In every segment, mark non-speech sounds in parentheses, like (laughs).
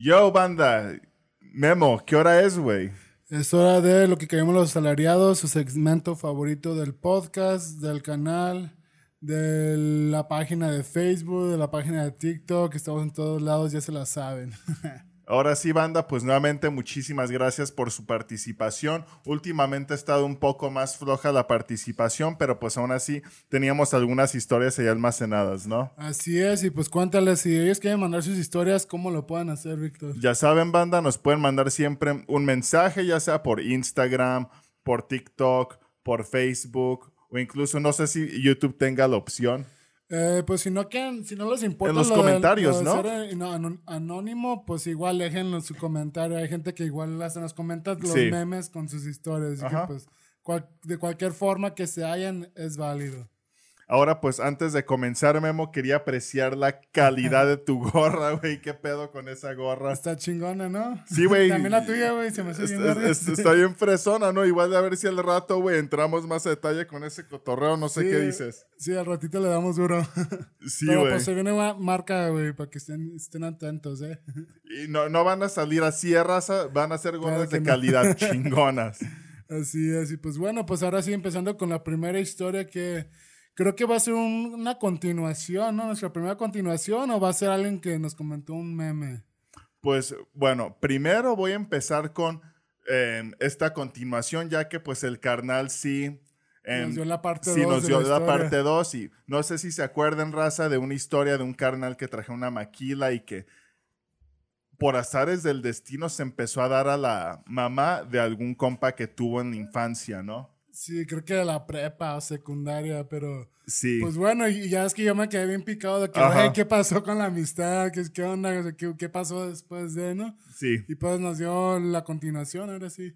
Yo, banda. Memo, ¿qué hora es, güey? Es hora de lo que queremos los salariados, su segmento favorito del podcast, del canal, de la página de Facebook, de la página de TikTok. Estamos en todos lados, ya se la saben. (laughs) Ahora sí, banda, pues nuevamente muchísimas gracias por su participación. Últimamente ha estado un poco más floja la participación, pero pues aún así teníamos algunas historias ahí almacenadas, ¿no? Así es, y pues cuéntales, si ellos quieren mandar sus historias, ¿cómo lo pueden hacer, Víctor? Ya saben, banda, nos pueden mandar siempre un mensaje, ya sea por Instagram, por TikTok, por Facebook, o incluso no sé si YouTube tenga la opción. Eh, pues si no quieren, si no les importa. En los comentarios, ¿no? Ser, no, anónimo, pues igual déjenlo en su comentario. Hay gente que igual hacen los comentarios, los memes con sus historias. que pues de cualquier forma que se hayan, es válido. Ahora, pues antes de comenzar, Memo, quería apreciar la calidad de tu gorra, güey. ¿Qué pedo con esa gorra? Está chingona, ¿no? Sí, güey. También la tuya, güey, se me hace bien Está bien fresona, ¿no? Igual de a ver si al rato, güey, entramos más a detalle con ese cotorreo, no sé qué dices. Sí, al ratito le damos duro. Sí, güey. Pero pues se viene una marca, güey, para que estén, estén atentos, ¿eh? Y no, no van a salir así de raza, van a ser gorras de calidad (laughs) chingonas. Así y pues bueno, pues ahora sí, empezando con la primera historia que creo que va a ser una continuación, ¿no? Nuestra primera continuación o va a ser alguien que nos comentó un meme. Pues bueno, primero voy a empezar con em, esta continuación, ya que pues el carnal sí... Em, nos dio la parte 2. Sí, nos dio la, parte 2 y no sé si se acuerdan, raza, de una historia de un carnal que traje una maquila y que por azares del destino se empezó a dar a la mamá de algún compa que tuvo en la infancia, ¿no? Sí, creo que de la prepa o secundaria, pero. Sí. Pues bueno, y ya es que yo me quedé bien picado de que, ¿qué pasó con la amistad? ¿Qué, qué onda? ¿Qué, ¿Qué, pasó después de, no? Sí. Y pues nos dio la continuación, ahora sí.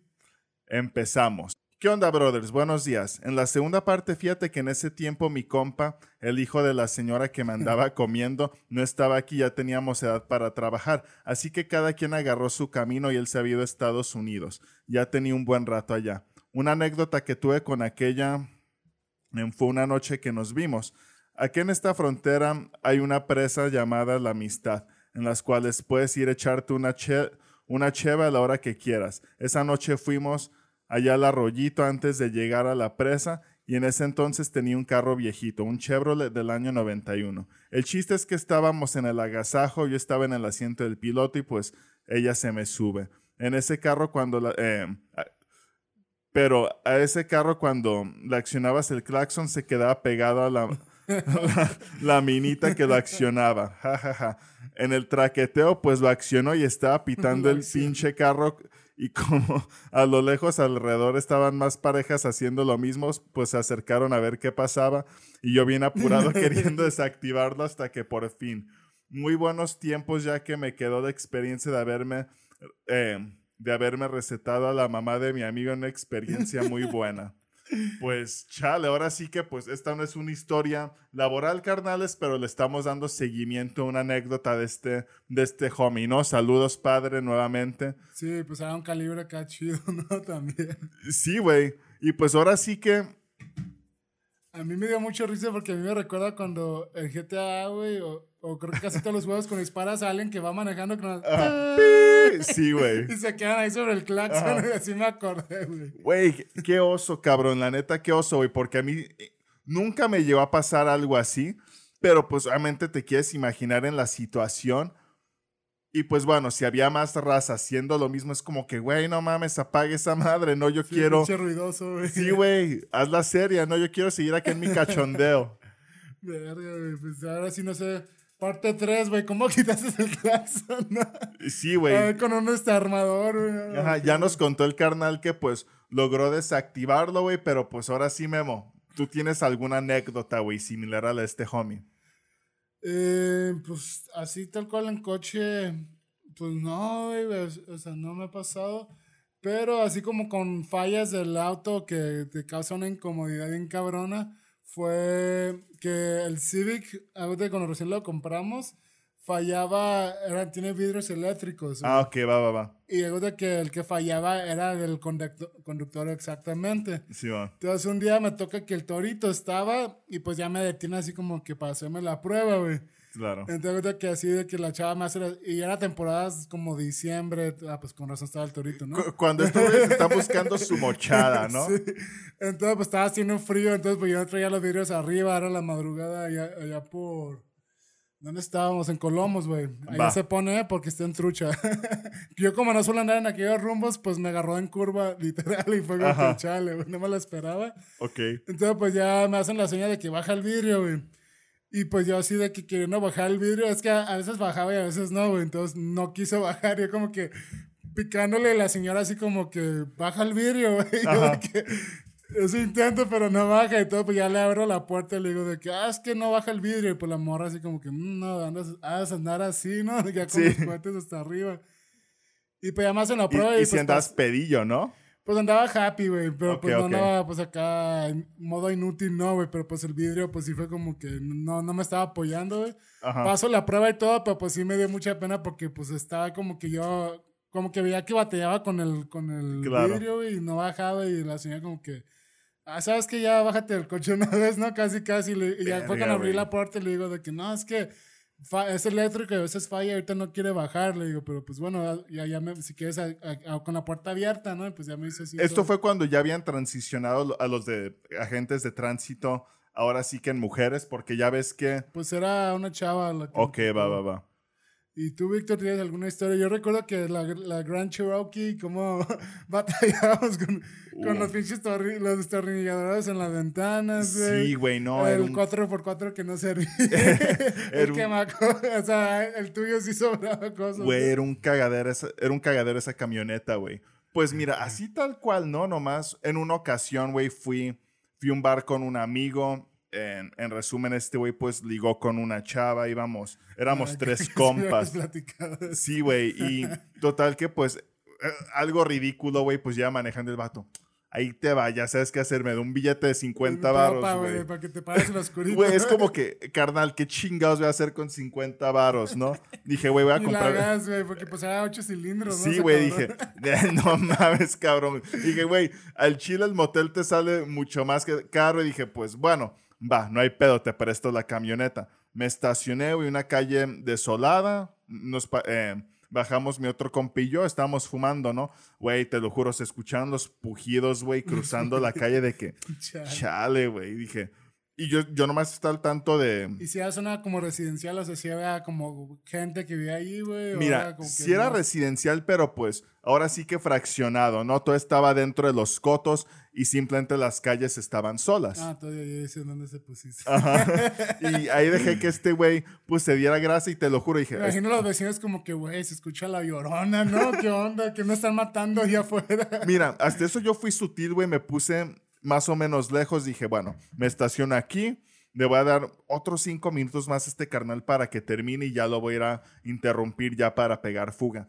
Empezamos. ¿Qué onda, brothers? Buenos días. En la segunda parte, fíjate que en ese tiempo mi compa, el hijo de la señora que me andaba (laughs) comiendo, no estaba aquí, ya teníamos edad para trabajar. Así que cada quien agarró su camino y él se había ido a Estados Unidos. Ya tenía un buen rato allá. Una anécdota que tuve con aquella fue una noche que nos vimos. Aquí en esta frontera hay una presa llamada La Amistad, en las cuales puedes ir a echarte una, che una cheva a la hora que quieras. Esa noche fuimos allá al arroyito antes de llegar a la presa y en ese entonces tenía un carro viejito, un Chevrolet del año 91. El chiste es que estábamos en el agasajo, yo estaba en el asiento del piloto y pues ella se me sube. En ese carro cuando la, eh, pero a ese carro cuando le accionabas el claxon se quedaba pegado a la, (laughs) la, minita que lo accionaba. En el traqueteo pues lo accionó y estaba pitando el pinche carro y como (laughs) a lo lejos alrededor estaban más parejas haciendo lo mismo, pues se acercaron a ver qué pasaba y yo bien apurado (laughs) queriendo desactivarlo hasta que por fin, muy buenos tiempos ya que me quedó de experiencia de haberme... Eh, de haberme recetado a la mamá de mi amigo una experiencia muy buena. Pues chale, ahora sí que pues esta no es una historia laboral, carnales, pero le estamos dando seguimiento a una anécdota de este, de este homie, ¿no? Saludos, padre, nuevamente. Sí, pues era un calibre acá chido, (laughs) ¿no? También. Sí, güey. Y pues ahora sí que a mí me dio mucho risa porque a mí me recuerda cuando el GTA, güey, o, creo que casi todos los juegos con disparas salen que va manejando con... (laughs) Sí, güey. Y se quedan ahí sobre el claxon, y (laughs) así me acordé, güey. Güey, qué oso, cabrón, la neta, qué oso, güey, porque a mí eh, nunca me llevó a pasar algo así, pero pues obviamente te quieres imaginar en la situación y pues bueno, si había más raza haciendo lo mismo, es como que, güey, no mames, apague esa madre, no, yo sí, quiero. ruidoso, güey. Sí, güey, haz la serie, no, yo quiero seguir aquí en mi cachondeo. (laughs) Verga, güey, pues ahora sí no sé. Parte 3, güey, ¿cómo (laughs) quitaste el claxon? Sí, güey. con un este armador, güey. Ajá, ya nos contó el carnal que pues logró desactivarlo, güey, pero pues ahora sí, Memo, ¿tú tienes alguna anécdota, güey, similar a la de este homie? Eh, pues así tal cual en coche, pues no, o sea, no me ha pasado. Pero así como con fallas del auto que te causan una incomodidad bien cabrona, fue que el Civic, ahorita cuando recién lo compramos, fallaba, era, tiene vidrios eléctricos. güey. Ah, ok, va, va, va. Y de que el que fallaba era el conducto- conductor exactamente. Sí, va. Entonces un día me toca que el torito estaba y pues ya me detiene así como que para hacerme la prueba, güey. Claro. Entonces que así de que la chava hace la- y era temporadas como diciembre, ah, pues con razón estaba el torito, ¿no? Cu- Cuando estos güeyes están buscando su mochada, (laughs) ¿no? Sí. Entonces pues estaba haciendo frío, entonces pues yo no traía los vidrios arriba, era la madrugada allá, allá por... ¿Dónde estábamos? En Colomos, güey. Allá Va. se pone porque está en trucha. (laughs) yo como no suelo andar en aquellos rumbos, pues me agarró en curva (laughs) literal y fue como chale, güey. No me lo esperaba. Ok. Entonces, pues ya me hacen la señal de que baja el vidrio, güey. Y pues yo así de que queriendo bajar el vidrio, es que a, a veces bajaba y a veces no, güey. Entonces no quiso (laughs) bajar. Yo como que picándole a la señora así como que baja el vidrio, güey. (laughs) Yo de que intento, pero no baja y todo. Pues ya le abro la puerta y le digo de que, ah, es que no baja el vidrio. Y pues la morra así como que, "Mm, no, andas, andas a andar así, ¿no? (laughs) Ya con Sí. los cohetes hasta arriba. Y pues ya me hacen la prueba Y, y, y si pues, andas pas- pedillo, ¿no? Pues andaba happy, güey, pero pues no ok. andaba pues acá en modo inútil, no, güey, pero pues el vidrio pues sí fue como que no, no me estaba apoyando, güey. Paso la prueba y todo, pero pues sí me dio mucha pena porque pues estaba como que yo, como que veía que batallaba con el, con el Claro. vidrio güey, y no bajaba y la señora como que, ah, sabes que ya bájate del coche (laughs) una vez, ¿no? Casi, casi, le- y ya fue Verga, cuando abrí la puerta y le digo de que no, es que es eléctrico y a veces falla, ahorita no quiere bajar, le digo, pero pues bueno, ya, ya me, si quieres, a- a- a- con la puerta abierta, ¿no? Y pues ya me dice así. Esto todo. fue cuando ya habían transicionado a los de agentes de tránsito, ahora sí que en mujeres, porque ya ves que... Pues era una chava la que... Ok, va, va, va. ¿Y tú, Víctor, tienes alguna historia? Yo recuerdo que la, la Grand Cherokee, cómo (laughs) batallábamos con, con Uh. los pinches torri- los destornilladores en las ventanas, güey. Sí, güey, no. (laughs) era el un- 4x4 que no servía. El un- quemaco. O sea, el tuyo sí sobraba cosas. Güey, era un cagadero, esa, era un cagadero esa camioneta, güey. Pues mira, así tal cual, ¿no? Nomás en una ocasión, güey, fui, fui a un bar con un amigo. En, en resumen, este güey, pues ligó con una chava, íbamos, éramos Ay, tres (laughs) compas. de. Sí, güey, y (laughs) total que pues eh, algo ridículo, güey, pues ya manejando el vato. Ahí te va, ya sabes qué hacer, me da un billete de 50 Para- varos, güey. Para que te pares en la oscuridad. Güey, es como (laughs) que, carnal, ¿qué chingados voy a hacer con 50 varos, no? Dije, güey, voy a Y la comprar... gas, güey, porque pues era 8 cilindros, ¿no? Sí, güey, dije, no mames, cabrón. Dije, güey, al chile el motel te sale mucho más que caro. Y dije, pues bueno, va, no hay pedo, te presto la camioneta. Me estacioné, güey, una calle desolada. Nos pa- eh, bajamos mi otro compillo, estábamos fumando, ¿no? Güey, te lo juro, se escucharon los pujidos, güey, cruzando la (laughs) calle de que, chale, güey. Dije, y yo, yo nomás estaba al tanto de... Y si era zona como residencial, o sea, si había como gente que vivía ahí, güey. Mira, como si era residencial, pero pues ahora sí que fraccionado, ¿no? Todo estaba dentro de los cotos y simplemente las calles estaban solas. Ah, todavía ya dice dónde se pusiste. Ajá. (laughs) Y ahí dejé que este güey pues se diera grasa y te lo juro, dije, Me imagino a los vecinos como que, güey, se escucha la llorona, ¿no? ¿Qué onda? ¿Que me están matando allá afuera? Mira, hasta eso yo fui sutil, güey. Me puse más o menos lejos. Dije, bueno, me estaciono aquí. Le voy a dar otros cinco minutos más a este carnal para que termine y ya lo voy a ir a interrumpir ya para pegar fuga.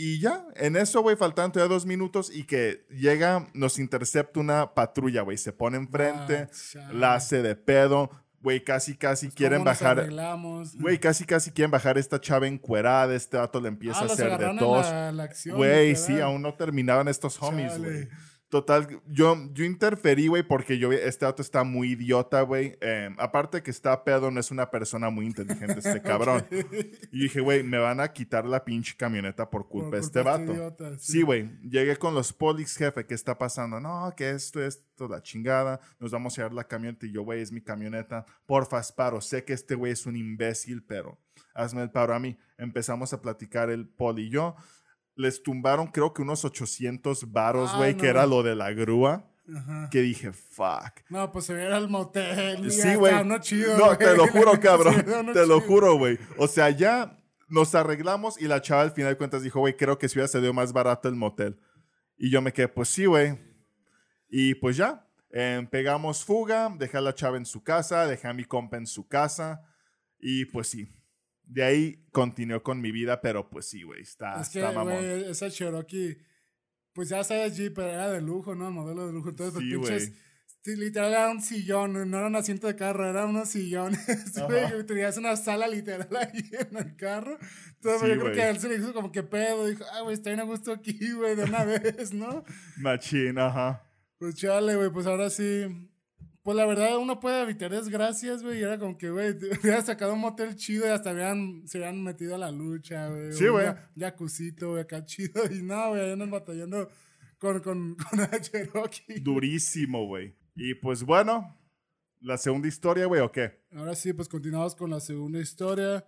Y ya, en eso, güey, faltan todavía dos minutos y que llega, nos intercepta una patrulla, güey. Se pone enfrente, Ah, la hace de pedo. Güey, casi, casi quieren ¿Cómo nos bajar. Güey, casi, casi quieren bajar esta chava encuerada. Este vato le empieza ah, a hacer de tos. Güey, sí, aún no terminaban estos homies, güey. Total, yo, yo interferí, güey, porque yo este auto está muy idiota, güey. Eh, aparte que está pedo, no es una persona muy inteligente este (laughs) cabrón. Y dije, güey, me van a quitar la pinche camioneta por culpa Por de este culpa de vato. idiota, Sí, güey. Llegué con los polis, jefe, ¿qué está pasando? No, que esto, esto, la chingada. Nos vamos a llevar la camioneta. Y yo, güey, es mi camioneta. Porfa, paro. Sé que este güey es un imbécil, pero hazme el paro a mí. Empezamos a platicar el poli y yo. Les tumbaron, creo que unos 800 varos, Ay, güey, no. que era lo de la grúa. Ajá. Que dije, fuck. No, pues se viera el motel. Sí, güey. No, güey. te lo juro, (laughs) cabrón. Uno te lo chido. juro, güey. O sea, ya nos arreglamos y la chava al final de cuentas dijo, güey, creo que si hubiera salido más barato el motel. Y yo me quedé, pues sí, güey. Y pues ya, em, pegamos fuga, dejé a la chava en su casa, dejé a mi compa en su casa. Y pues sí. De ahí continué con mi vida, pero pues sí, güey, está, Es que, está mamón. esa Cherokee, pues ya sabes, Jeep, pero era de lujo, ¿no? El modelo de lujo. Entonces, Sí, los pinches, literal era un sillón, no era un asiento de carro, era unos sillones. (laughs) güey, tenías una sala literal ahí (laughs) en el carro. Entonces, Sí, yo creo que a él se le hizo como que pedo. Dijo, ah, güey, está bien a gusto aquí, güey, de una (laughs) vez, ¿no? Machín, ajá. Pues chale, güey, pues ahora sí. Pues la verdad, uno puede evitar desgracias, güey. Y era como que, güey, (laughs) hubieran sacado un motel chido y hasta habían, se habían metido a la lucha, güey. Sí, Un güey. ya- Jacuzito, güey, acá chido. (laughs) Y no, güey, ahí andan batallando con, con, (laughs) con Cherokee. Durísimo, güey. Y pues bueno, la segunda historia, güey, ¿o qué? Ahora sí, pues continuamos con la segunda historia.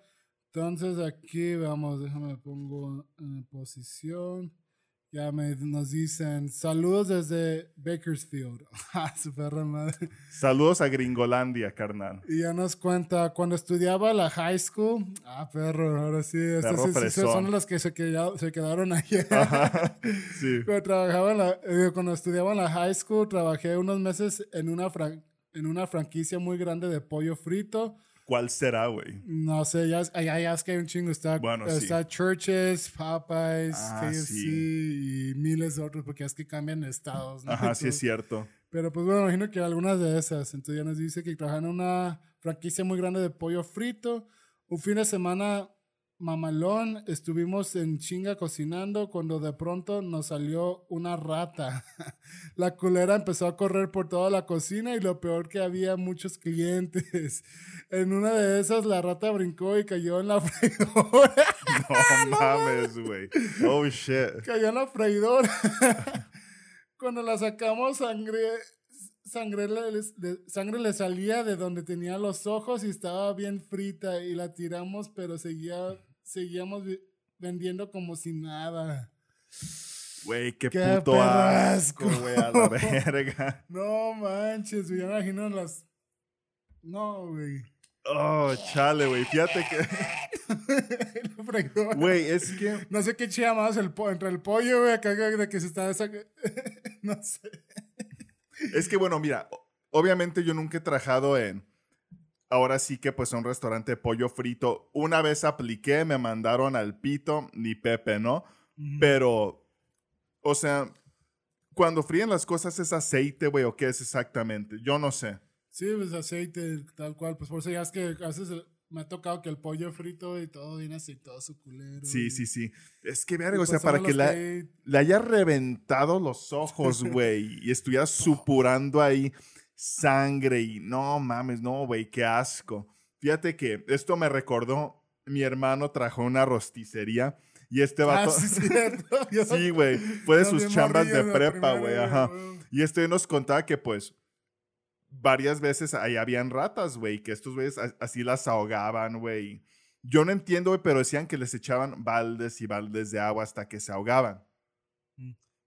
Entonces aquí, vamos, déjame pongo en posición. Ya me, nos dicen, saludos desde Bakersfield. (laughs) Ah, su perra madre. Saludos a Gringolandia, carnal. Y ya nos cuenta, cuando estudiaba la high school, ah, perro, ahora sí, estos Perro sí son los que se, queda- se quedaron ayer. (laughs) Ajá. Sí. (laughs) Cuando, trabajaba en la- eh, cuando estudiaba en la high school, trabajé unos meses en una, fran- en una franquicia muy grande de pollo frito. ¿Cuál será, güey? No sé, ya, ya, ya es que hay un chingo. Está, Bueno, sí. está Churches, Popeyes, Ah, KFC sí. y miles de otros, porque es que cambian estados. ¿no? Ajá, sí es cierto. Pero pues bueno, imagino que algunas de esas. Entonces ya nos dice que trabajan en una franquicia muy grande de pollo frito. Un fin de semana mamalón, estuvimos en chinga cocinando cuando de pronto nos salió una rata. (laughs) La culera empezó a correr por toda la cocina y lo peor que había muchos clientes. (laughs) En una de esas la rata brincó y cayó en la (laughs) freidora. No mames, güey. Oh, shit. cayó en la freidora. Cuando la sacamos, sangre, sangre, le, sangre le salía de donde tenía los ojos y estaba bien frita y la tiramos, pero seguía, seguíamos vendiendo como si nada. Güey, qué, Qué puto asco, güey, a la (laughs) verga. No manches, güey, ya me imagino las... No, güey. Oh, chale, güey. Fíjate que, (laughs) güey, es que, No sé qué chilla más el po- entre el pollo, güey, acá de que se está... (laughs) no sé. es que, bueno, mira, obviamente yo nunca he trabajado en, ahora sí que pues un restaurante de pollo frito. Una vez apliqué, me mandaron al pito, ni Pepe, ¿no? Pero, o sea, cuando fríen las cosas es aceite, güey, o qué es exactamente. Yo no sé. Sí, pues aceite, tal cual. Pues por eso ya es que a veces eh, me ha tocado que el pollo frito y todo viene aceitoso, culero. Sí, y- sí, sí. Es que, verga, o pues sea, son para que la, le haya reventado los ojos, güey, y estuviera (laughs) supurando ahí sangre y no mames, no, güey, qué asco. Fíjate que esto me recordó, mi hermano trajo una rosticería y este Ah, vato... sí. (laughs) Yo- Sí, güey, fue de sus chambas de prepa, güey, ajá. Y este nos contaba que pues varias veces ahí habían ratas, güey, que estos güeyes así las ahogaban, güey. Yo no entiendo, güey, pero decían que les echaban baldes y baldes de agua hasta que se ahogaban.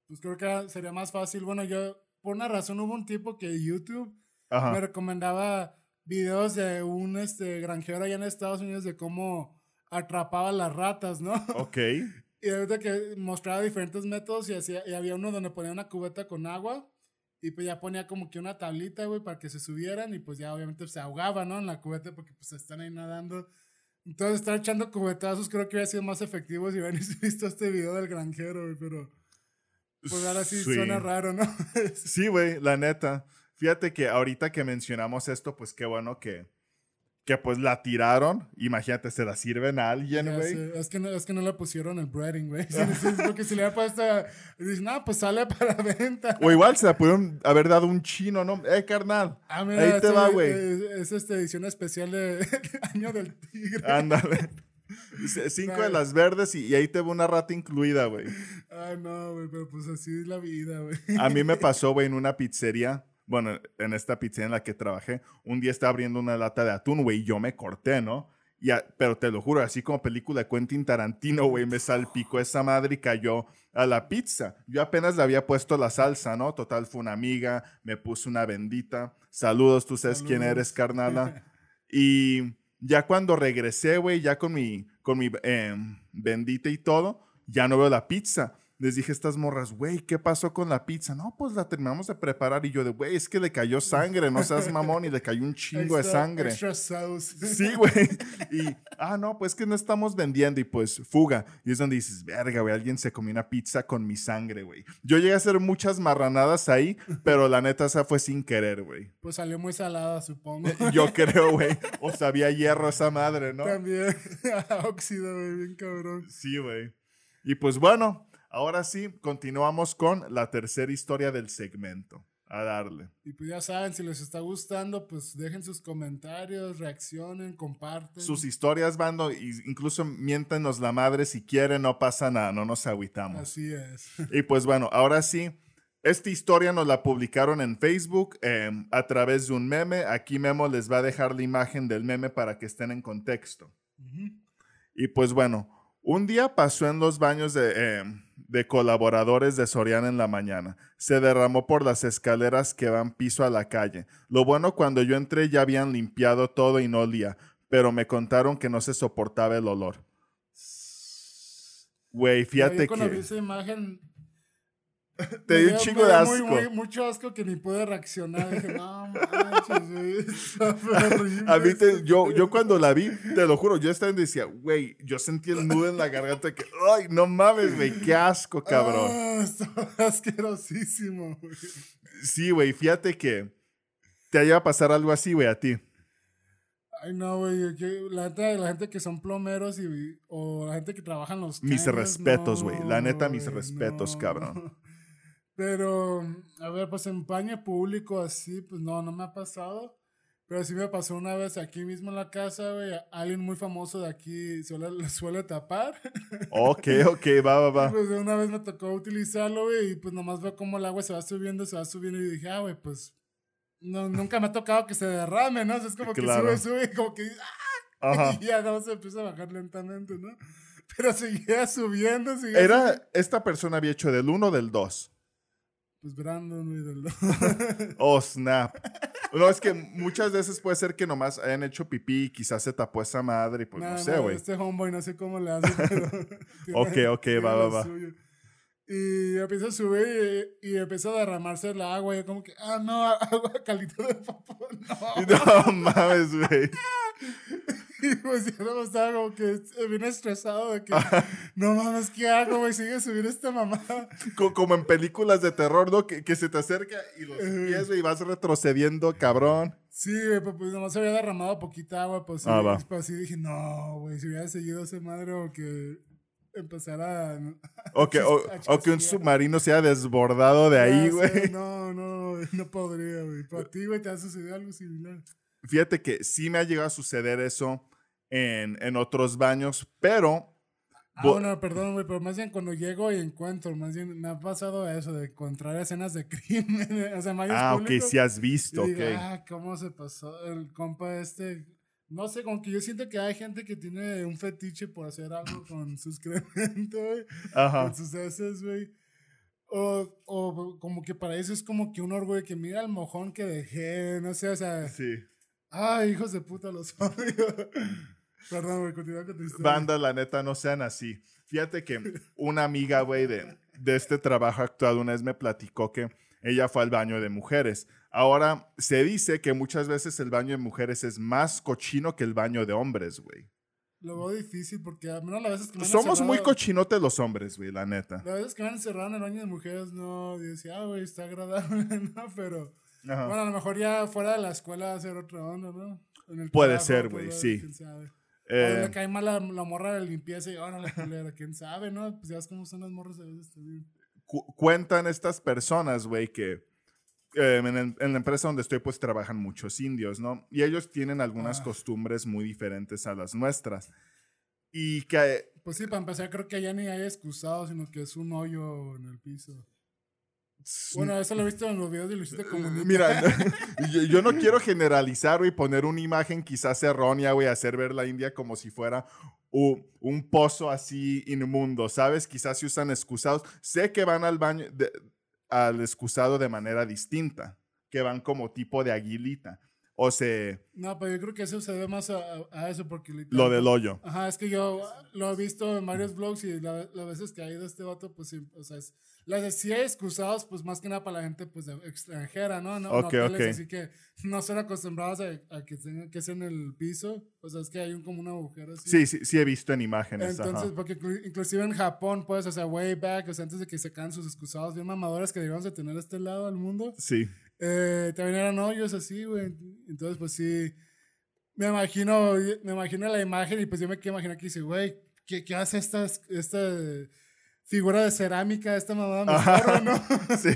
Pues creo que sería más fácil. Bueno, yo, por una razón, hubo un tipo que YouTube me recomendaba videos de un este, granjero allá en Estados Unidos de cómo atrapaba las ratas, ¿no? (laughs) Ok. Y ahorita que mostraba diferentes métodos y, hacía, y había uno donde ponía una cubeta con agua y pues ya ponía como que una tablita, güey, para que se subieran y pues ya obviamente se ahogaba, ¿no? En la cubeta porque pues están ahí nadando. Entonces estar echando cubetazos creo que hubiera sido más efectivo si hubieran (laughs) visto este video del granjero, güey, pero pues ahora sí, suena raro, ¿no? (laughs) Sí, güey, la neta. Fíjate que ahorita que mencionamos esto, pues qué bueno que, que pues la tiraron. Imagínate, se la sirven a alguien, güey. Es que, no, es que no le pusieron el breading, güey. (laughs) Sí, sí, (laughs) porque si le hubiera puesto, dicen, no, pues sale para venta. O igual se la pudieron haber dado un chino, ¿no? Eh, carnal. Ah, mira, Ahí te va, güey. Es, es esta edición especial de Año del Tigre. Ándale. Cinco de las verdes y, y ahí te va una rata incluida, güey. Ay, no, güey, pero pues así es la vida, güey. A mí me pasó, güey, en una pizzería. Bueno, en esta pizzería en la que trabajé, un día estaba abriendo una lata de atún, güey, y yo me corté, ¿no? Y a- pero te lo juro, así como película de Quentin Tarantino, güey, me salpicó esa madre y cayó a la pizza. Yo apenas le había puesto la salsa, ¿no? Total, fue una amiga, me puso una bendita. Saludos, tú sabes quién Saludos. eres, carnala. (laughs) Y ya cuando regresé, güey, ya con mi, con mi em, bendita y todo, ya no veo la pizza. Les dije a estas morras, güey, ¿qué pasó con la pizza? No, pues la terminamos de preparar y yo de, güey, es que le cayó sangre, no seas mamón, y le cayó un chingo de sangre. Extra sauce. Sí, güey. Y, ah, no, pues que no estamos vendiendo y pues fuga. Y es donde dices, verga, güey, alguien se comió una pizza con mi sangre, güey. Yo llegué a hacer muchas marranadas ahí, pero la neta esa fue sin querer, güey. Pues salió muy salada, supongo. (laughs) Yo creo, güey. O sabía hierro esa madre, ¿no? También. (laughs) Óxido, güey, bien cabrón. Sí, güey. Y pues bueno, ahora sí, continuamos con la tercera historia del segmento. A darle. Y pues ya saben, si les está gustando, pues dejen sus comentarios, reaccionen, comparten. Sus historias, bando, incluso miéntenos la madre si quieren, no pasa nada, no nos agüitamos. Así es. (laughs) Y pues bueno, ahora sí, esta historia nos la publicaron en Facebook eh, a través de un meme. Aquí Memo les va a dejar la imagen del meme para que estén en contexto. Y pues bueno, un día pasó en los baños de, eh, de colaboradores de Soriana en la mañana. Se derramó por las escaleras que van piso a la calle. Lo bueno cuando yo entré ya habían limpiado todo y no olía, pero me contaron que no se soportaba el olor. Güey, fíjate yo que esa imagen (laughs) te dio un chingo de asco. Muy, muy- mucho asco que ni pude reaccionar. Dije, no manches, güey, (laughs) A mí te- esto". yo, yo cuando la vi, te lo juro, yo estaba y decía, güey, yo sentí el nudo en la garganta que, ay, no mames, güey, qué asco, cabrón. Ah, está (laughs) asquerosísimo, güey. Sí, güey, fíjate que te haya a pasar algo así, güey, a ti. Ay, no, güey. La gente, la gente que son plomeros y, o la gente que trabaja en los Mis caños, respetos, güey. La neta, mis respetos, no. cabrón. Pero, a ver, pues en baño público así, pues no, no me ha pasado. Pero sí me pasó una vez aquí mismo en la casa, güey. Alguien muy famoso de aquí suele, (laughs) le suele tapar. (laughs) Ok, ok, va, va, va. pues de una vez me tocó utilizarlo, güey. Y pues nomás veo cómo el agua se va subiendo, se va subiendo. Y dije, ah, güey, pues no, nunca me ha tocado que se derrame, ¿no? O sea, es como Claro. que sube, sube, como que ¡ah! Ajá. (laughs) Y ya no se empieza a bajar lentamente, ¿no? Pero seguía subiendo, seguía subiendo. Era, esta persona había hecho del 1 o del 2. Pues Brandon, güey, del... (laughs) Oh, snap. No, es que muchas veces puede ser que nomás hayan hecho pipí y quizás se tapó esa madre y pues no, sé, güey. Este homeboy no sé cómo le hace, (laughs) pero... Ok, ok, va, va, va. suyo. Y empieza a subir y, y empieza a derramarse el agua. Y yo como que, ah, no, (laughs) agua calito de popó, no. No (laughs) mames, güey. (laughs) Y pues yo no estaba como que bien estresado de que, no mames, ¿qué hago, güey? Sigue subiendo esta mamada. Co- Como en películas de terror, ¿no? Que, que se te acerca y los pies, güey, y vas retrocediendo, cabrón. Sí, güey, pues, pues nomás se había derramado poquita agua, pues Ah, va. pues sí dije, no, güey, si hubiera seguido ese madre o que empezara (laughs) a... O que, o, o que un submarino sea desbordado de ahí, güey. No, no, no podría, güey. Para ti, güey, te ha sucedido algo similar. Fíjate que sí me ha llegado a suceder eso en, en otros baños, pero... Ah, bueno, perdón, güey, pero más bien cuando llego y encuentro, más bien me ha pasado eso de encontrar escenas de (laughs) crimen, o sea, Ah, ok, sí has y visto, digo, ok. ah, ¿cómo se pasó el compa este? No sé, como que yo siento que hay gente que tiene un fetiche por hacer algo (laughs) con sus excremento, güey, Ajá. con sus heces, güey. O, o como que para eso es como que un orgullo que mira el mojón que dejé, no sé, o sea, Sí. ay, hijos de puta, los (laughs) odio. Perdón, güey, continúa con tu historia. Banda, la neta, no sean así. Fíjate que una amiga, güey, de, de este trabajo actual una vez me platicó que ella fue al baño de mujeres. Ahora, se dice que muchas veces el baño de mujeres es más cochino que el baño de hombres, güey. Lo veo difícil porque al menos las veces que me han Somos muy cochinotes los hombres, güey, la neta. Las veces que me han encerrado en el baño de mujeres, no, yo decía, ah, güey, está agradable, (laughs) ¿no? Pero, Ajá. bueno, a lo mejor ya fuera de la escuela hacer otra onda, ¿no? En el Puede trabajo, ser, tal güey, sí. quién sabe. O Eh, le cae mal la, la morra de limpieza y ahora la culera, quién sabe, ¿no? Pues ya ves cómo son las morras a veces también. cu- cuentan estas personas, güey, que eh, en, la empresa donde estoy, pues trabajan muchos indios, ¿no? Y ellos tienen algunas Ah. costumbres muy diferentes a las nuestras. Y que Pues sí, para empezar, creo que ya ni hay excusado, sino que es un hoyo en el piso. Bueno, eso lo he visto en los videos de Luisito Comunica. Mira, (laughs) (laughs) yo, yo no quiero generalizar, güey, poner una imagen quizás errónea, güey, hacer ver la India como si fuera un pozo así inmundo, ¿sabes? Quizás se usan excusados. Sé que van al baño, de- al excusado de manera distinta, que van como tipo de aguilita. O se... No, pero yo creo que eso se debe más a, a eso porque... Lo del hoyo. Ajá, es que yo lo he visto en varios blogs y las veces que ha ido este vato, pues sí, o sea, es, las sí hay excusados, pues más que nada para la gente pues extranjera, ¿no? No, Ok, no ok. Así que no son acostumbrados a, a que tengan que ser en el piso, o sea, es que hay un, como un agujero así. Sí, sí, sí he visto en imágenes. Entonces, ajá. porque inclu- inclusive en Japón, pues, o sea, way back, o sea, antes de que se caen sus excusados bien mamadores que debíamos de tener a este lado del mundo, Sí. Eh, también eran hoyos así, güey. Entonces, pues sí, me imagino, me imagino la imagen y pues yo me quiero imaginar que dice, güey, ¿qué, ¿qué hace esta, esta figura de cerámica, esta mamá me Ajá. estorba, no? (laughs) Sí.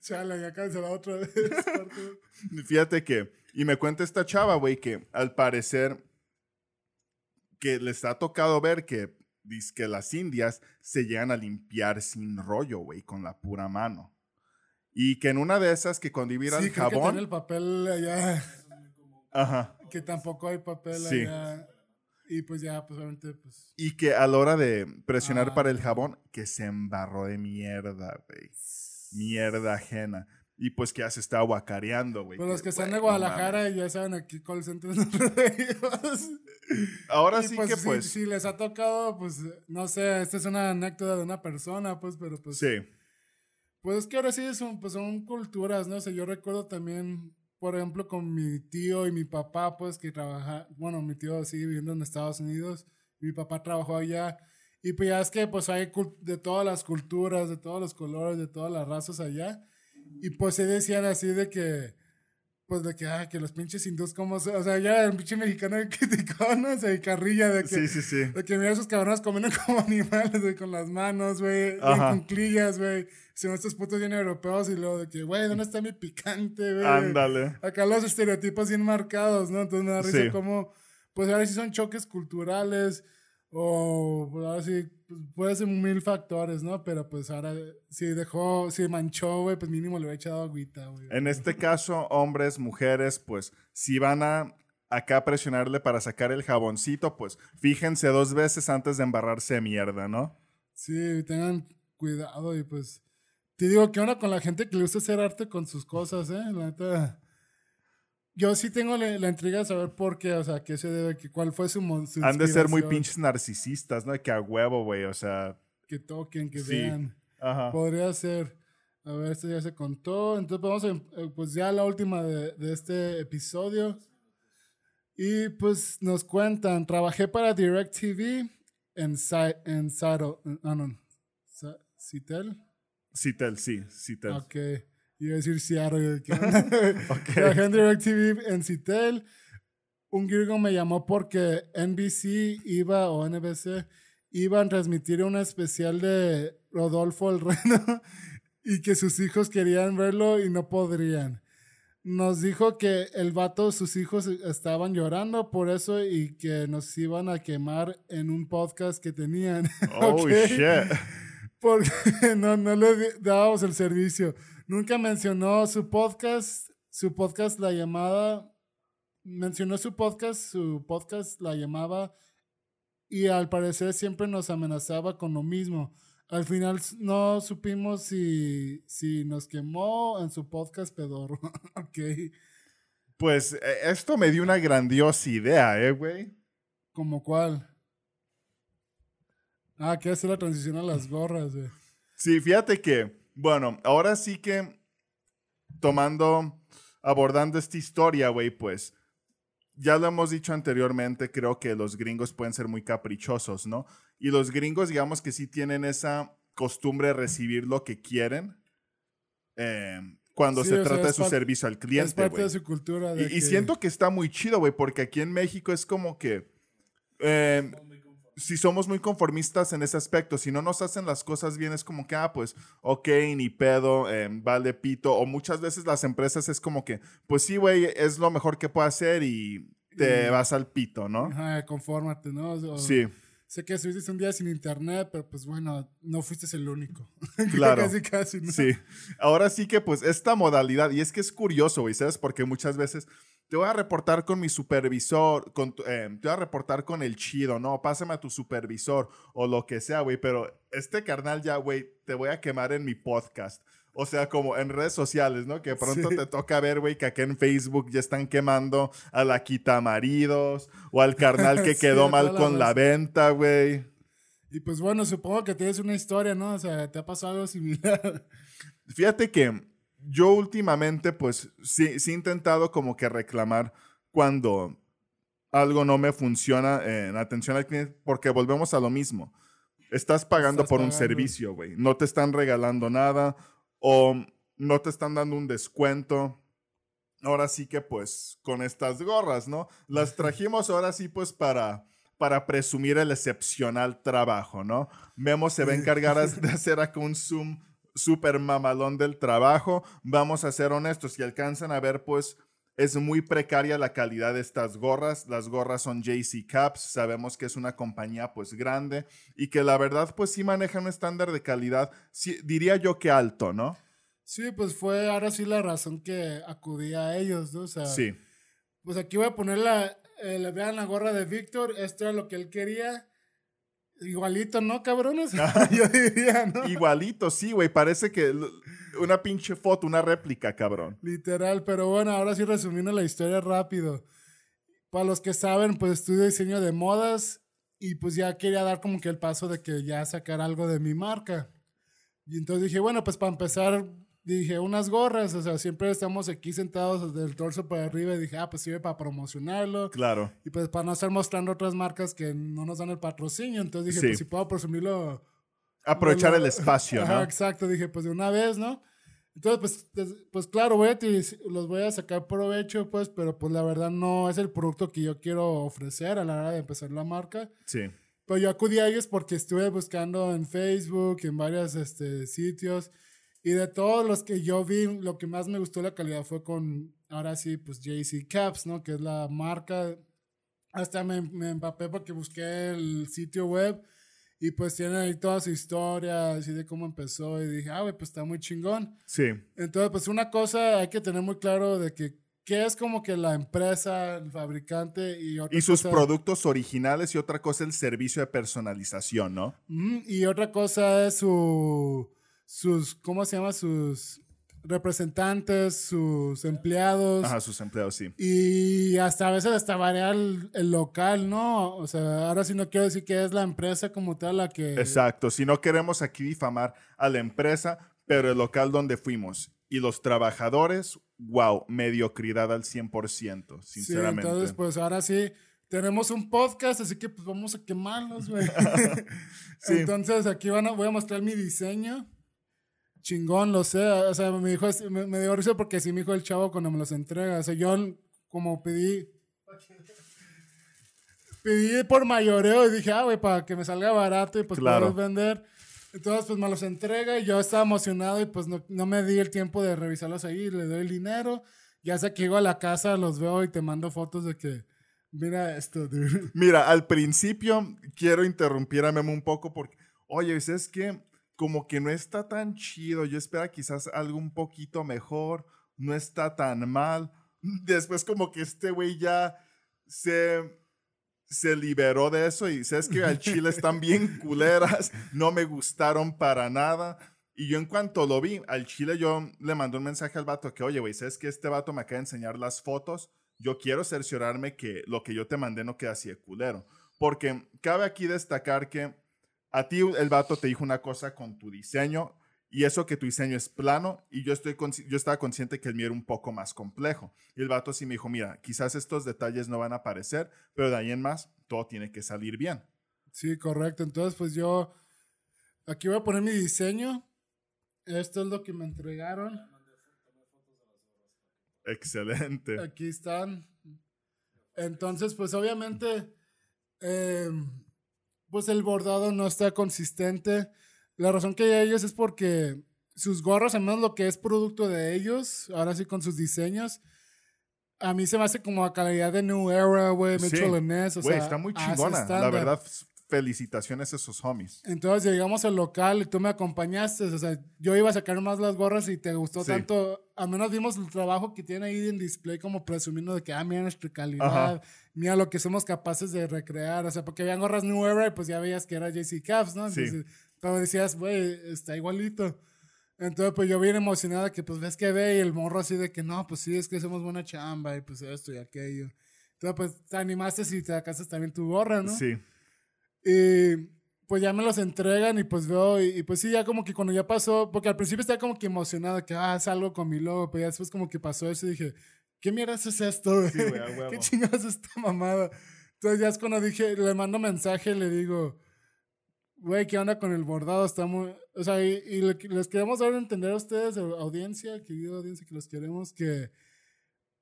Chala, ya cancelado otra vez. (laughs) Fíjate que, y me cuenta esta chava, güey, que al parecer que les ha tocado ver que que las indias se llegan a limpiar sin rollo, güey, con la pura mano. Y que en una de esas que cuando iba a ir sí, al creo que jabón, tiene el papel allá, ajá, que tampoco hay papel Sí. allá. Y pues ya, pues obviamente, pues... y que a la hora de presionar Ah. para el jabón, que se embarró de mierda, güey. Mierda ajena. Y pues que ya se está guacareando, güey. Pues los que están de güey, no Guadalajara y ya saben aquí call centers. (laughs) Ahora Y sí pues, que si- pues, Si, les ha tocado, pues, no sé, esta es una anécdota de una persona, pues, pero pues... sí. Pues es que ahora sí son, pues, son culturas, ¿no? O sea, yo recuerdo también, por ejemplo, con mi tío y mi papá, pues, que trabaja, bueno, mi tío sigue viviendo en Estados Unidos, mi papá trabajó allá, y pues ya es que, pues, hay de todas las culturas, de todos los colores, de todas las razas allá, y pues se decían así de que, pues, de que, ah, que los pinches hindús, como, o sea, ya el pinche mexicano criticó, ¿no? O sea, y carrilla de que... Sí, sí, sí. De que mira esos cabrones comiendo como animales, güey, con las manos, güey, con clillas, güey. Son estos putos bien europeos y luego de que, güey, ¿dónde está mi picante, güey? Ándale. Acá los estereotipos bien marcados, ¿no? Entonces me da risa Sí. como, pues ahora sí son choques culturales o, pues ahora sí, pues, puede ser mil factores, ¿no? Pero pues ahora, si dejó, si manchó, güey, pues mínimo le hubiera echado agüita, güey. En este caso, hombres, mujeres, pues si van a acá presionarle para sacar el jaboncito, pues fíjense dos veces antes de embarrarse de mierda, ¿no? Sí, tengan cuidado y pues. Te digo, ¿qué onda con la gente que le gusta hacer arte con sus cosas, eh? La neta. Yo sí tengo la, la intriga de saber por qué, o sea, qué se debe, que, cuál fue su, su Han de ser muy pinches narcisistas, ¿no? Que a huevo, güey, o sea, Que toquen, que Sí. vean. ajá. Podría ser. A ver, esto ya se contó. Entonces, vamos a, eh, pues ya la última de, de este episodio. Y pues nos cuentan, trabajé para DirecTV en, en Saro, ah, no, Citel. Citel, sí, Citel. Ok. Iba a decir Seattle. ¿qué onda? (laughs) (laughs) Ok. Trabajé en DirecTV en Citel. Un gringo me llamó porque NBC iba, o NBC, iban a transmitir un especial de Rodolfo el Reno (laughs) y que sus hijos querían verlo y no podrían. Nos dijo que el vato, sus hijos estaban llorando por eso y que nos iban a quemar en un podcast que tenían. Oh, shit. porque no, no le dábamos el servicio. Nunca mencionó su podcast, su podcast La Llamada, mencionó su podcast, su podcast La Llamaba, y al parecer siempre nos amenazaba con lo mismo. Al final no supimos si, si nos quemó en su podcast pedorro. (laughs) ok. Pues eh, esto me dio una grandiosa idea, ¿eh, güey? ¿Como cuál? Ah, que hacer la transición a las gorras, güey. Sí, fíjate que, bueno, ahora sí que tomando, abordando esta historia, güey, pues ya lo hemos dicho anteriormente, creo que los gringos pueden ser muy caprichosos, ¿no? Y los gringos, digamos que sí tienen esa costumbre de recibir lo que quieren eh, cuando Sí, se sea, trata de es su servicio al Es cliente, parte güey. de su cultura. Y, de y que- siento que está muy chido, güey, porque aquí en México es como que eh, si somos muy conformistas en ese aspecto, si no nos hacen las cosas bien, es como que, ah, pues, ok, ni pedo, eh, vale pito. O muchas veces las empresas es como que, pues sí, güey, es lo mejor que puedo hacer y te Y- vas al pito, ¿no? Ajá, confórmate, ¿no? O- Sí, Sé que estuviste un día sin internet, pero pues bueno, no fuiste el único. (laughs) Claro. casi, casi, ¿no? sí. Ahora sí que, pues, esta modalidad, y es que es curioso, güey, ¿sabes? Porque muchas veces te voy a reportar con mi supervisor, con eh, te voy a reportar con el chido, ¿no? Pásame a tu supervisor o lo que sea, güey, pero este carnal ya, güey, te voy a quemar en mi podcast. O sea, como en redes sociales, ¿no? Que pronto te toca ver, güey, que acá en Facebook ya están quemando a la quita maridos o al carnal (laughs) que quedó mal con la venta, güey. Y pues bueno, supongo que tienes una historia, ¿no? O sea, ¿te ha pasado algo similar? Fíjate que yo últimamente, pues, sí, sí he intentado como que reclamar cuando algo no me funciona en atención al cliente, porque volvemos a lo mismo. Estás pagando por un servicio, güey. No te están regalando nada o no te están dando un descuento. Ahora sí que pues con estas gorras, ¿no? Las trajimos ahora sí pues para, para presumir el excepcional trabajo, ¿no? Memo se va a encargar (laughs) de hacer acá un zoom súper mamalón del trabajo. Vamos a ser honestos, si alcanzan a ver pues es muy precaria la calidad de estas gorras. Las gorras son JC Caps. Sabemos que es una compañía pues grande y que la verdad pues sí maneja un estándar de calidad, diría yo que alto, ¿no? Sí, pues fue ahora sí la razón que acudí a ellos, ¿no? O sea, sí. Pues aquí voy a poner la, eh, le vean la gorra de Víctor. Esto era lo que él quería. Igualito, ¿no, cabrones? (laughs) Yo diría, ¿no? Igualito, sí, güey. Parece que una pinche foto, una réplica, cabrón. Literal, pero bueno, ahora sí resumiendo la historia rápido. Para los que saben, pues estudio diseño de modas y pues ya quería dar como que el paso de que ya sacar algo de mi marca. Y entonces dije, bueno, pues para empezar, dije, unas gorras, o sea, siempre estamos aquí sentados del torso para arriba y dije, ah, pues sirve para promocionarlo. Claro. Y pues para no estar mostrando otras marcas que no nos dan el patrocinio, entonces dije, pues si puedo presumirlo. Aprovechar el espacio, ¿no? exacto, dije, pues de una vez, ¿no? Entonces, pues, pues claro, voy a los voy a sacar provecho, pues, pero pues la verdad no es el producto que yo quiero ofrecer a la hora de empezar la marca. Sí. Pero yo acudí a ellos porque estuve buscando en Facebook, en varios este, sitios, y de todos los que yo vi, lo que más me gustó la calidad fue con, ahora sí, pues JC Caps, ¿no? Que es la marca. Hasta me, me empapé porque busqué el sitio web y pues tiene ahí toda su historia, así de cómo empezó. Y dije, ah, güey, pues está muy chingón. Sí. Entonces, pues una cosa hay que tener muy claro de que qué es como que la empresa, el fabricante y otra Y sus productos originales y otra cosa el servicio de personalización, ¿no? y otra cosa es su sus, ¿cómo se llama? Sus representantes, sus empleados. Ajá, sus empleados, sí. Y hasta a veces hasta variar el, local, ¿no? O sea, ahora sí no quiero decir que es la empresa como tal la que... Exacto, si no queremos aquí difamar a la empresa, pero el local donde fuimos y los trabajadores, wow, mediocridad al 100%, sinceramente. Sí, entonces pues ahora sí tenemos un podcast, así que pues vamos a quemarlos, güey. (laughs) Entonces aquí van a, voy a mostrar mi diseño. Chingón, lo sé. O sea, me dijo, me, me dio risa porque sí me dijo el chavo cuando me los entrega. O sea, yo como pedí. Pedí por mayoreo y dije, ah, güey, para que me salga barato y pues claro. vender. Entonces, pues me los entrega y yo estaba emocionado y pues no, no, me di el tiempo de revisarlos ahí. Le doy el dinero. Ya sé que llego a la casa, los veo y te mando fotos de que, mira esto, dude. Mira, al principio quiero interrumpir a Memo un poco porque, oye, ¿sabes qué? Como que no está tan chido. Yo espero quizás algo un poquito mejor. No está tan mal. (laughs) Después como que este güey ya se, se liberó de eso y sabes que al chile están bien culeras. (laughs) No me gustaron para nada. Y yo en cuanto lo vi, al chile yo le mandé un mensaje al vato que, oye, güey, ¿sabes que este vato me acaba de enseñar las fotos? Yo quiero cerciorarme que lo que yo te mandé no queda así de culero. Porque cabe aquí destacar que a ti el vato te dijo una cosa con tu diseño y eso que tu diseño es plano y yo, estoy yo estaba consciente que el mío era un poco más complejo. Y el vato sí me dijo, mira, quizás estos detalles no van a aparecer, pero de ahí en más todo tiene que salir bien. Sí, correcto. Entonces, pues yo aquí voy a poner mi diseño. Esto es lo que me entregaron. Excelente. Aquí están. Entonces, pues obviamente... Eh, pues el bordado no está consistente. La razón que hay ellos es porque sus gorros, al menos lo que es producto de ellos, ahora sí con sus diseños, a mí se me hace como a calidad de New Era, güey, Mitchell sí. Ness, o sea, está muy chingona. La verdad, felicitaciones a esos homies. Entonces llegamos al local y tú me acompañaste. O sea, yo iba a sacar más las gorras y te gustó tanto. Al menos vimos el trabajo que tiene ahí en display, como presumiendo de que, ah, mira nuestra calidad, mira lo que somos capaces de recrear. O sea, porque habían gorras New Era y pues ya veías que era JC Caps, ¿no? pero decías, güey, está igualito. Entonces, pues yo bien emocionada que pues ves que ve y el morro así de que no, pues sí, es que hacemos buena chamba y pues esto y aquello. Entonces, pues te animaste si te sacas también tu gorra, ¿no? Sí. Y pues ya me los entregan y pues veo, y, y, pues sí, ya como que cuando ya pasó, porque al principio estaba como que emocionado, que ah, salgo con mi logo, pero ya después como que pasó eso y dije, ¿qué mierda es esto, güey? Sí, güey. ¿Qué chingados es esta mamada? Entonces ya es cuando dije, le mando mensaje, le digo, güey, ¿qué onda con el bordado? Está muy... O sea, y, y le- les queremos dar a entender a ustedes, audiencia, querida audiencia, que los queremos, que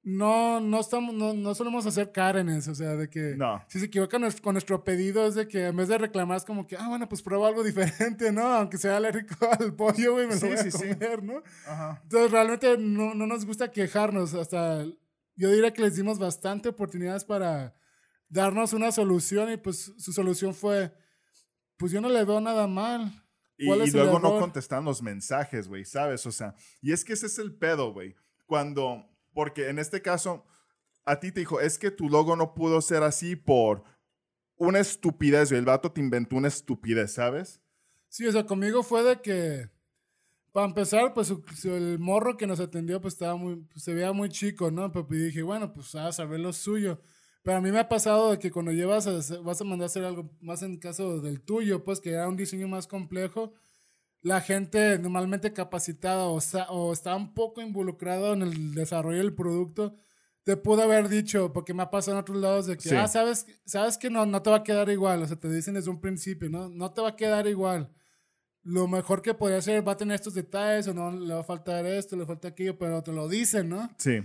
no, no estamos, no, no solemos hacer Karenes, o sea, de que No. si se equivocan con nuestro pedido es de que en vez de reclamar es como que, ah, bueno, pues prueba algo diferente, ¿no? Aunque sea alérgico (laughs) al pollo, güey, me lo Sí, voy a sí, sí. comer, ¿no? Ajá. Entonces, realmente no, no nos gusta quejarnos. Hasta yo diría que les dimos bastante oportunidades para darnos una solución y pues su solución fue, pues yo no le veo nada mal. Y, ¿Cuál y luego no contestan los mensajes, güey, ¿sabes? O sea, y es que ese es el pedo, güey. Cuando, porque en este caso, a ti te dijo, es que tu logo no pudo ser así por una estupidez, güey. El vato te inventó una estupidez, ¿sabes? Sí, o sea, conmigo fue de que, para empezar, pues el morro que nos atendió, pues estaba muy, pues, se veía muy chico, ¿no? Pero pues, dije, bueno, pues a saber lo suyo. Pero a mí me ha pasado de que cuando llevas a, vas a mandar a hacer algo más en caso del tuyo, pues que era un diseño más complejo, la gente normalmente capacitada o, o está un poco involucrado en el desarrollo del producto, te pudo haber dicho, porque me ha pasado en otros lados de que, Sí. ah, sabes, sabes que no, no te va a quedar igual, o sea, te dicen desde un principio, ¿no? No te va a quedar igual. Lo mejor que podría hacer va a tener estos detalles o no le va a faltar esto, le falta aquello, pero te lo dicen, ¿no? Sí.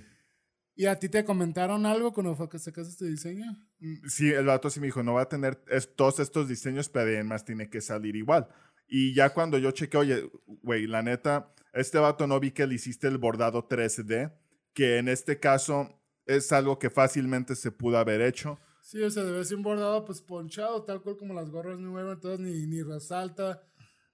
¿Y a ti te comentaron algo cuando fue que sacaste este diseño? Mm, Sí, el vato sí me dijo, no va a tener todos estos diseños, pero además tiene que salir igual. Y ya cuando yo chequé, oye, güey, la neta, este vato no vi que le hiciste el bordado 3D, que en este caso es algo que fácilmente se pudo haber hecho. Sí, o sea, debe ser un bordado pues ponchado, tal cual como las gorras nuevas, entonces ni, ni resalta.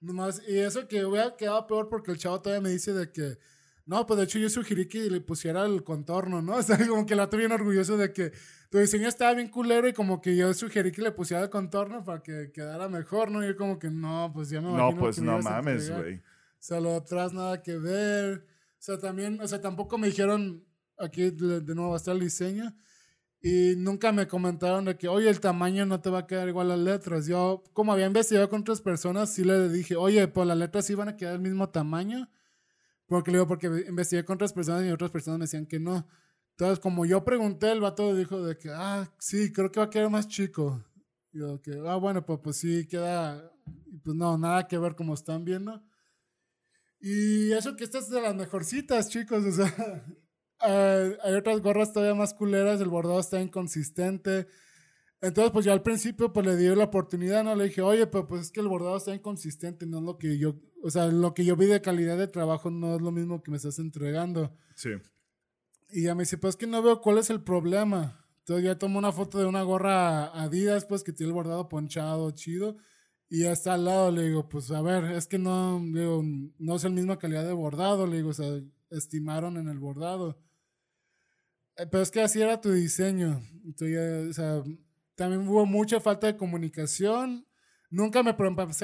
Nomás, y eso que hubiera quedado peor porque el chavo todavía me dice de que, no, pues de hecho yo sugerí que le pusiera el contorno, ¿no? (laughs) O sea, como que la tuve bien orgulloso de que tu diseño estaba bien culero y como que yo sugerí que le pusiera el contorno para que quedara mejor, ¿no? Y yo como que, no, pues ya me No, pues que no mames, entregar". güey. O sea, lo atrás nada que ver. O sea, también, o sea, tampoco me dijeron, aquí de, de nuevo va a estar el diseño. Y nunca me comentaron de que, oye, el tamaño no te va a quedar igual a las letras. Yo, como había investigado con otras personas, sí le dije, oye, pues las letras sí van a quedar del mismo tamaño. Porque le digo, porque investigué con otras personas y otras personas me decían que no. Entonces, como yo pregunté, el vato dijo de que, ah, sí, creo que va a quedar más chico. Y yo, que, ah, bueno, pues, pues sí, queda, pues no, nada que ver como están viendo. Y eso que esta es de las mejorcitas, chicos, o sea, (laughs) hay otras gorras todavía más culeras, el bordado está inconsistente. Entonces, pues yo al principio pues le di la oportunidad, ¿no? Le dije, oye, pero pues es que el bordado está inconsistente, no es lo que yo, o sea, lo que yo vi de calidad de trabajo no es lo mismo que me estás entregando. Sí. Y ya me dice, pues es que no veo cuál es el problema. Entonces ya tomo una foto de una gorra Adidas, pues que tiene el bordado ponchado, chido. Y ya está al lado, le digo, pues a ver, es que no, digo, no es la misma calidad de bordado, le digo, o sea, estimaron en el bordado. Eh, Pero es que así era tu diseño. Entonces, o sea, también hubo mucha falta de comunicación. Nunca me,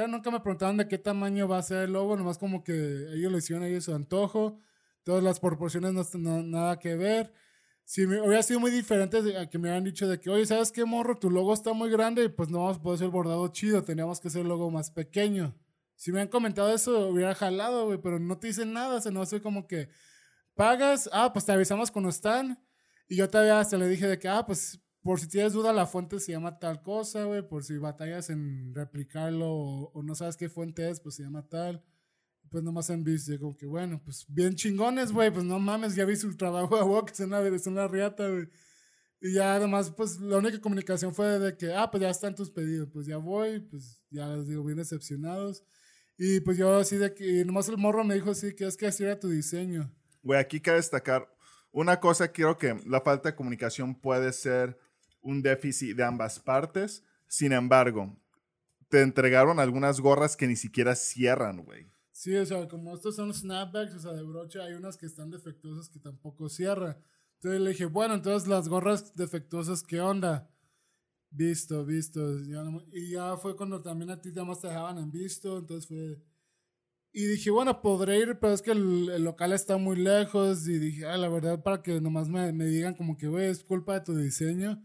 nunca me preguntaron de qué tamaño va a ser el logo, nomás como que ellos lo hicieron a ellos su antojo. Todas las proporciones no, no- nada que ver. Si hubiera sido muy diferente a que me hubieran dicho de que, oye, ¿sabes qué, morro? Tu logo está muy grande y pues no vamos a poder hacer bordado chido, teníamos que hacer el logo más pequeño. Si me hubieran comentado eso, hubiera jalado, güey, pero no te dicen nada, o sea, no sé como que pagas, ah, pues te avisamos cuando están. Y yo todavía hasta le dije de que, ah, pues por si tienes duda, la fuente se llama tal cosa, güey, por si batallas en replicarlo o no sabes qué fuente es, pues se llama tal. Pues nomás en yo como que bueno, pues bien chingones, güey, pues no mames, ya vi su trabajo a huevo, que es una, es una riata, güey. Y ya además, pues la única comunicación fue de que, ah, pues ya están tus pedidos, pues ya voy, pues ya les digo, bien decepcionados. Y pues yo así de que, nomás el morro me dijo así, que es que así era tu diseño. Güey, aquí cabe destacar una cosa, creo que la falta de comunicación puede ser un déficit de ambas partes. Sin embargo, te entregaron algunas gorras que ni siquiera cierran, güey. Sí, o sea, como estos son snapbacks, o sea, de brocha, hay unas que están defectuosas que tampoco cierra. Entonces le dije, bueno, entonces las gorras defectuosas, ¿qué onda? Visto, visto. Y ya fue cuando también a ti además te dejaban en visto, entonces fue... Y dije, bueno, podré ir, pero es que el, el local está muy lejos. Y dije, ah, la verdad, para que nomás me, me digan como que, güey, es culpa de tu diseño.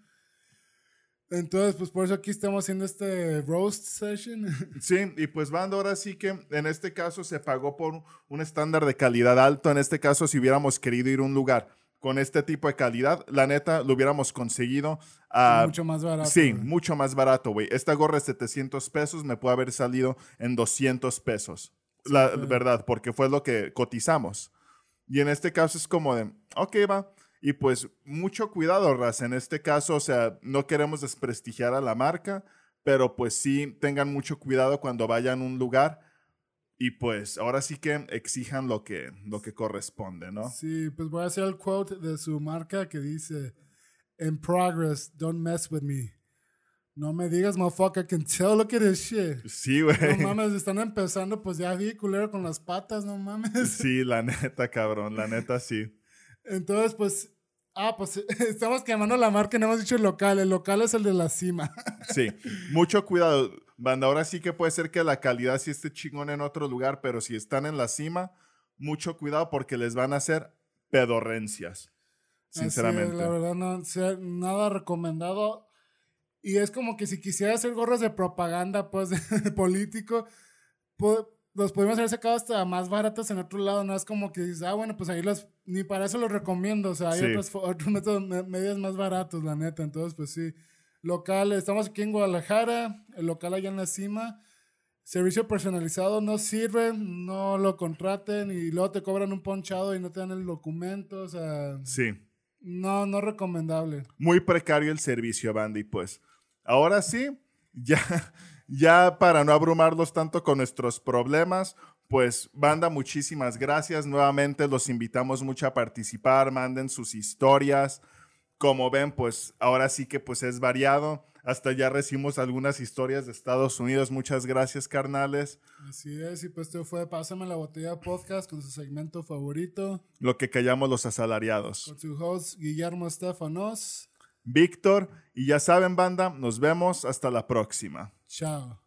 Entonces, pues por eso aquí estamos haciendo este roast session. (laughs) Sí, y pues banda, ahora sí que en este caso se pagó por un estándar de calidad alto. En este caso, si hubiéramos querido ir a un lugar con este tipo de calidad, la neta, lo hubiéramos conseguido a... mucho más barato. Sí, güey. mucho más barato, güey. Esta gorra es 700 pesos, me puede haber salido en 200 pesos. La claro. verdad, porque fue lo que cotizamos. Y en este caso es como de, ok, va. Y pues mucho cuidado, Raz. En este caso, o sea, no queremos desprestigiar a la marca, pero pues sí tengan mucho cuidado cuando vayan a un lugar. Y pues ahora sí que exijan lo que, lo que corresponde, ¿no? Sí, pues voy a hacer el quote de su marca que dice: In progress, don't mess with me. No me digas, motherfucker, I can tell, look at this shit. Sí, güey. No mames, están empezando, pues ya vi culero con las patas, no mames. Sí, la neta, cabrón, la neta sí. Entonces, pues, ah, pues (laughs) estamos quemando la marca y no hemos dicho el local. El local es el de la cima. (laughs) Sí, mucho cuidado. Banda, ahora sí que puede ser que la calidad sí esté chingón en otro lugar, pero si están en la cima, mucho cuidado porque les van a hacer pedorrencias. Sinceramente. Es, la verdad, no, nada recomendado. Y es como que si quisiera hacer gorras de propaganda, pues, (laughs) de político, po- los podemos haber sacado hasta más baratos en otro lado. No es como que dices, ah, bueno, pues ahí los, ni para eso los recomiendo. O sea, hay Sí. otros, (laughs) otros métodos, me- medios más baratos, la neta. Entonces, pues sí. Local, estamos aquí en Guadalajara, el local allá en la cima. Servicio personalizado no sirve, no lo contraten y luego te cobran un ponchado y no te dan el documento. O sea, Sí. no, no recomendable. Muy precario el servicio, banda. Y pues, ahora sí, ya, (laughs) ya para no abrumarlos tanto con nuestros problemas, pues, banda, muchísimas gracias. Nuevamente los invitamos mucho a participar, manden sus historias. Como ven, pues ahora sí que pues es variado. Hasta ya recibimos algunas historias de Estados Unidos. Muchas gracias, carnales. Así es, y pues esto fue Pásame la botella podcast con su segmento favorito, Lo que callamos los asalariados. con su host Guillermo Estefanos. Víctor, y ya saben, banda, nos vemos hasta la próxima. Ciao。